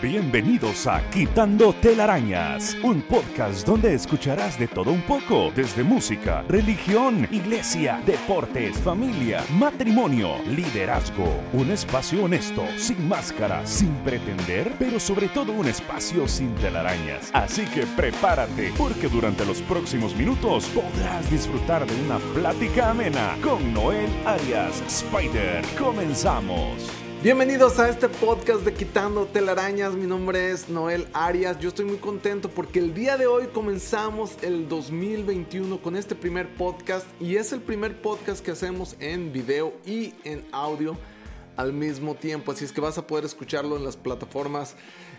Bienvenidos a Quitando Telarañas, un podcast donde escucharás de todo un poco, desde música, religión, iglesia, deportes, familia, matrimonio, liderazgo. Un espacio honesto, sin máscara, sin pretender, pero sobre todo un espacio sin telarañas. Así que prepárate, porque durante los próximos minutos podrás disfrutar de una plática amena con Noel Arias Spider. Comenzamos. Bienvenidos a este podcast de Quitando Telarañas. Mi nombre es Noel Arias. Yo estoy muy contento porque el día de hoy comenzamos el 2021 con este primer podcast y es el primer podcast que hacemos en video y en audio al mismo tiempo. Así es que vas a poder escucharlo en las plataformas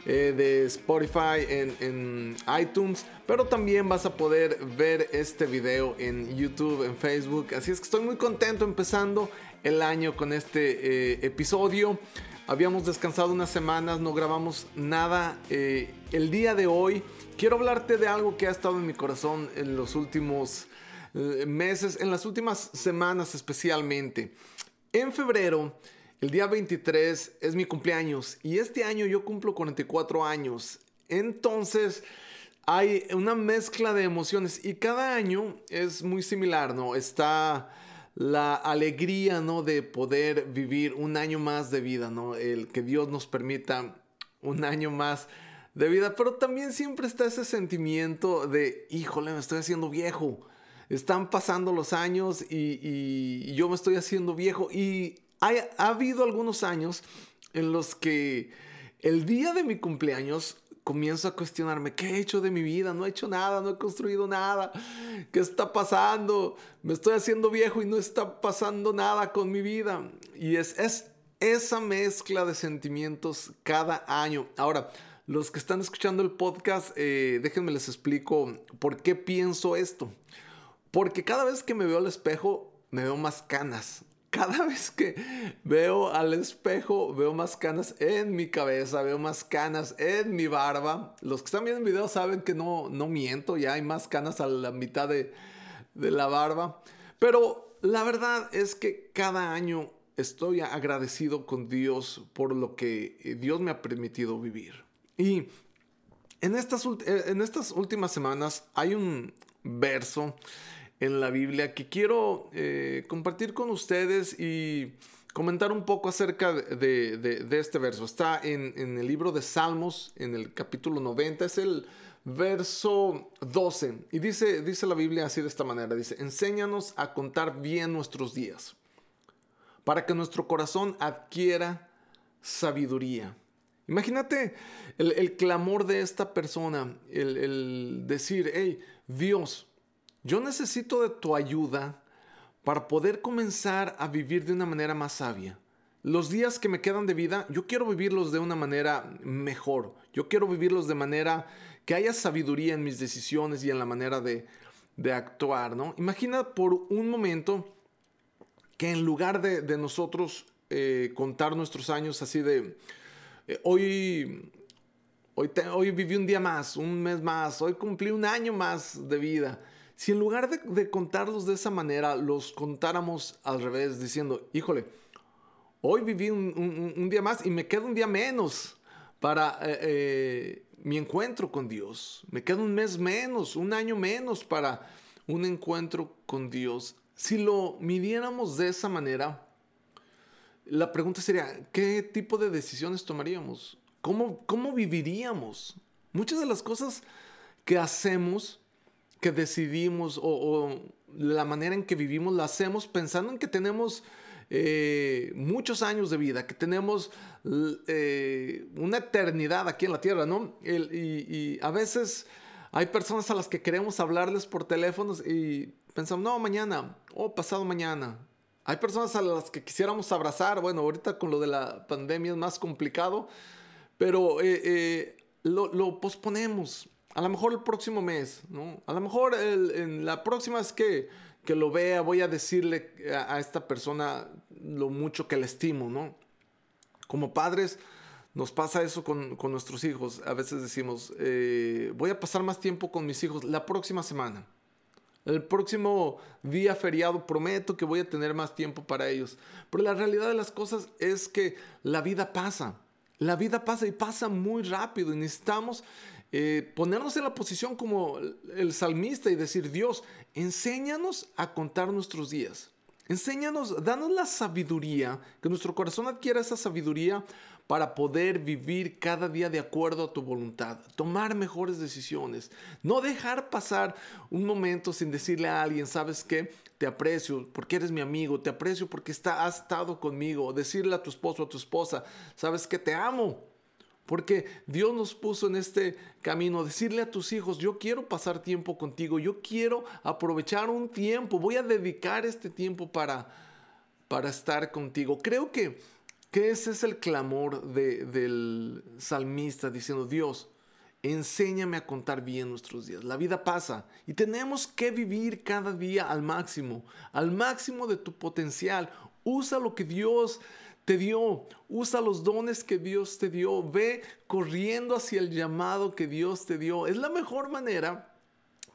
eh, de Spotify, en, en, iTunes, pero también vas a poder ver este video en YouTube, en Facebook. Así es que estoy muy contento empezando el año con este eh, episodio. Habíamos descansado unas semanas, no grabamos nada. Eh, el día de hoy quiero hablarte de algo que ha estado en mi corazón en los últimos eh, meses, en las últimas semanas especialmente. En febrero, el día 23 es mi cumpleaños y este año yo cumplo 44 años. Entonces hay una mezcla de emociones y cada año es muy similar, ¿no? Está la alegría, ¿no? De poder vivir un año más de vida, ¿no? El que Dios nos permita un año más de vida, pero también siempre está ese sentimiento de, híjole, me estoy haciendo viejo. Están pasando los años y, yo me estoy haciendo viejo. Y ha habido algunos años en los que el día de mi cumpleaños comienzo a cuestionarme, ¿qué he hecho de mi vida? No he hecho nada, no he construido nada. ¿Qué está pasando? Me estoy haciendo viejo y no está pasando nada con mi vida. Y es, es esa mezcla de sentimientos cada año. Ahora, los que están escuchando el podcast, eh, déjenme les explico por qué pienso esto. Porque cada vez que me veo al espejo, me veo más canas cada vez que veo al espejo, veo más canas en mi cabeza, veo más canas en mi barba. Los que están viendo el video saben que no, no miento, ya hay más canas a la mitad de, de la barba. Pero la verdad es que cada año estoy agradecido con Dios por lo que Dios me ha permitido vivir. Y en estas, en estas últimas semanas hay un verso en la Biblia que quiero eh, compartir con ustedes y comentar un poco acerca de, este verso. Está en, el libro de Salmos, en el capítulo 90, es el verso 12. Y dice, dice la Biblia así de esta manera, dice, enséñanos a contar bien nuestros días, para que nuestro corazón adquiera sabiduría. Imagínate el, clamor de esta persona, el, el decir, hey, Dios, yo necesito de tu ayuda para poder comenzar a vivir de una manera más sabia. Los días que me quedan de vida, yo quiero vivirlos de una manera mejor. Yo quiero vivirlos de manera que haya sabiduría en mis decisiones y en la manera de, actuar, ¿no? Imagina por un momento que en lugar de, nosotros eh, contar nuestros años así de, eh, hoy, hoy viví un día más, un mes más, hoy cumplí un año más de vida si en lugar de, contarlos de esa manera, los contáramos al revés, diciendo, híjole, hoy viví un, día más y me queda un día menos para eh, eh, mi encuentro con Dios. Me queda un mes menos, un año menos para un encuentro con Dios. Si lo midiéramos de esa manera, la pregunta sería, ¿qué tipo de decisiones tomaríamos? ¿Cómo, cómo viviríamos? Muchas de las cosas que hacemos que decidimos o, la manera en que vivimos la hacemos pensando en que tenemos eh, muchos años de vida, que tenemos eh, una eternidad aquí en la tierra, ¿no? y, a veces hay personas a las que queremos hablarles por teléfonos y pensamos, no, mañana o pasado mañana. Hay personas a las que quisiéramos abrazar, bueno, ahorita con lo de la pandemia es más complicado, pero eh, lo, lo posponemos a lo mejor el próximo mes, ¿no? A lo mejor en la próxima vez que, que lo vea voy a decirle a, esta persona lo mucho que le estimo, ¿no? Como padres nos pasa eso con, con nuestros hijos. A veces decimos, eh, voy a pasar más tiempo con mis hijos la próxima semana. El próximo día feriado prometo que voy a tener más tiempo para ellos. Pero la realidad de las cosas es que la vida pasa. La vida pasa y pasa muy rápido y necesitamos eh, ponernos en la posición como el salmista y decir, Dios, enséñanos a contar nuestros días. Enséñanos, danos la sabiduría, que nuestro corazón adquiera esa sabiduría para poder vivir cada día de acuerdo a tu voluntad, tomar mejores decisiones, no dejar pasar un momento sin decirle a alguien, sabes qué, te aprecio porque eres mi amigo, te aprecio porque está, has estado conmigo, decirle a tu esposo a tu esposa, sabes que te amo, porque Dios nos puso en este camino, decirle a tus hijos, yo quiero pasar tiempo contigo, yo quiero aprovechar un tiempo, voy a dedicar este tiempo para, para estar contigo. Creo que, que ese es el clamor del salmista diciendo, Dios, enséñame a contar bien nuestros días. La vida pasa y tenemos que vivir cada día al máximo, al máximo de tu potencial. Usa lo que Dios te dio. Usa los dones que Dios te dio. Ve corriendo hacia el llamado que Dios te dio. Es la mejor manera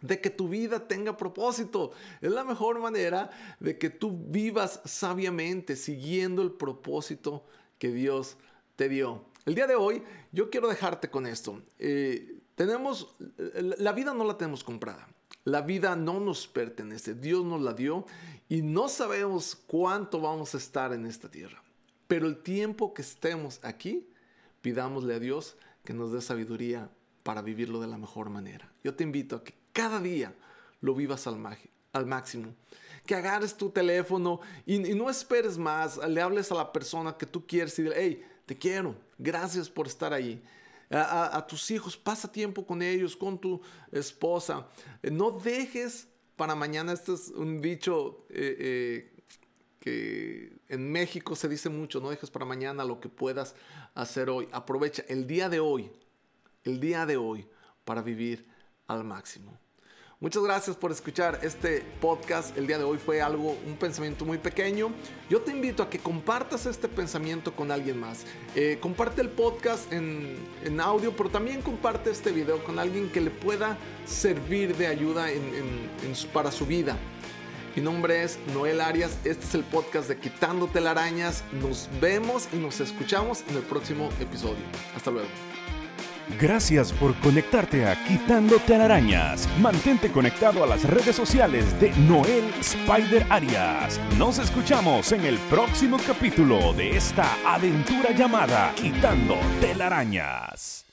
de que tu vida tenga propósito. Es la mejor manera de que tú vivas sabiamente siguiendo el propósito que Dios te dio. El día de hoy yo quiero dejarte con esto. Eh, tenemos, la vida no la tenemos comprada. La vida no nos pertenece. Dios nos la dio y no sabemos cuánto vamos a estar en esta tierra. Pero el tiempo que estemos aquí, pidámosle a Dios que nos dé sabiduría para vivirlo de la mejor manera. Yo te invito a que cada día lo vivas al, al máximo. Que agarres tu teléfono y, no esperes más, le hables a la persona que tú quieres y dile, hey, te quiero, gracias por estar ahí. A, tus hijos, pasa tiempo con ellos, con tu esposa. no dejes para mañana, este es un dicho eh, eh, que en México se dice mucho, no dejes para mañana lo que puedas hacer hoy. Aprovecha el día de hoy, el día de hoy, para vivir al máximo. Muchas gracias por escuchar este podcast. El día de hoy fue algo, un pensamiento muy pequeño. Yo te invito a que compartas este pensamiento con alguien más. Eh, comparte el podcast en, audio, pero también comparte este video con alguien que le pueda servir de ayuda para su vida. Mi nombre es Noel Arias, este es el podcast de Quitando Telarañas. Nos vemos y nos escuchamos en el próximo episodio. Hasta luego. Gracias por conectarte a Quitando Telarañas. Mantente conectado a las redes sociales de Noel Spider Arias. Nos escuchamos en el próximo capítulo de esta aventura llamada Quitando Telarañas.